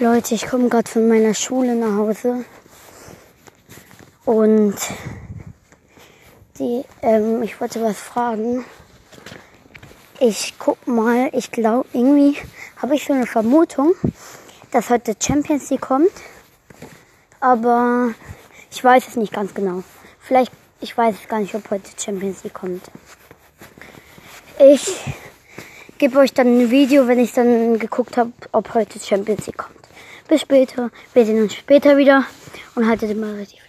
Leute, ich komme gerade von meiner Schule nach Hause. Und die, ähm, ich wollte was fragen. Ich guck mal, ich glaube, irgendwie habe ich so eine Vermutung, dass heute Champions League kommt. Aber ich weiß es nicht ganz genau. Vielleicht, ich weiß es gar nicht, ob heute Champions League kommt. Ich gebe euch dann ein Video, wenn ich dann geguckt habe, ob heute Champions League kommt. Bis später. Wir sehen uns später wieder und haltet immer richtig flach.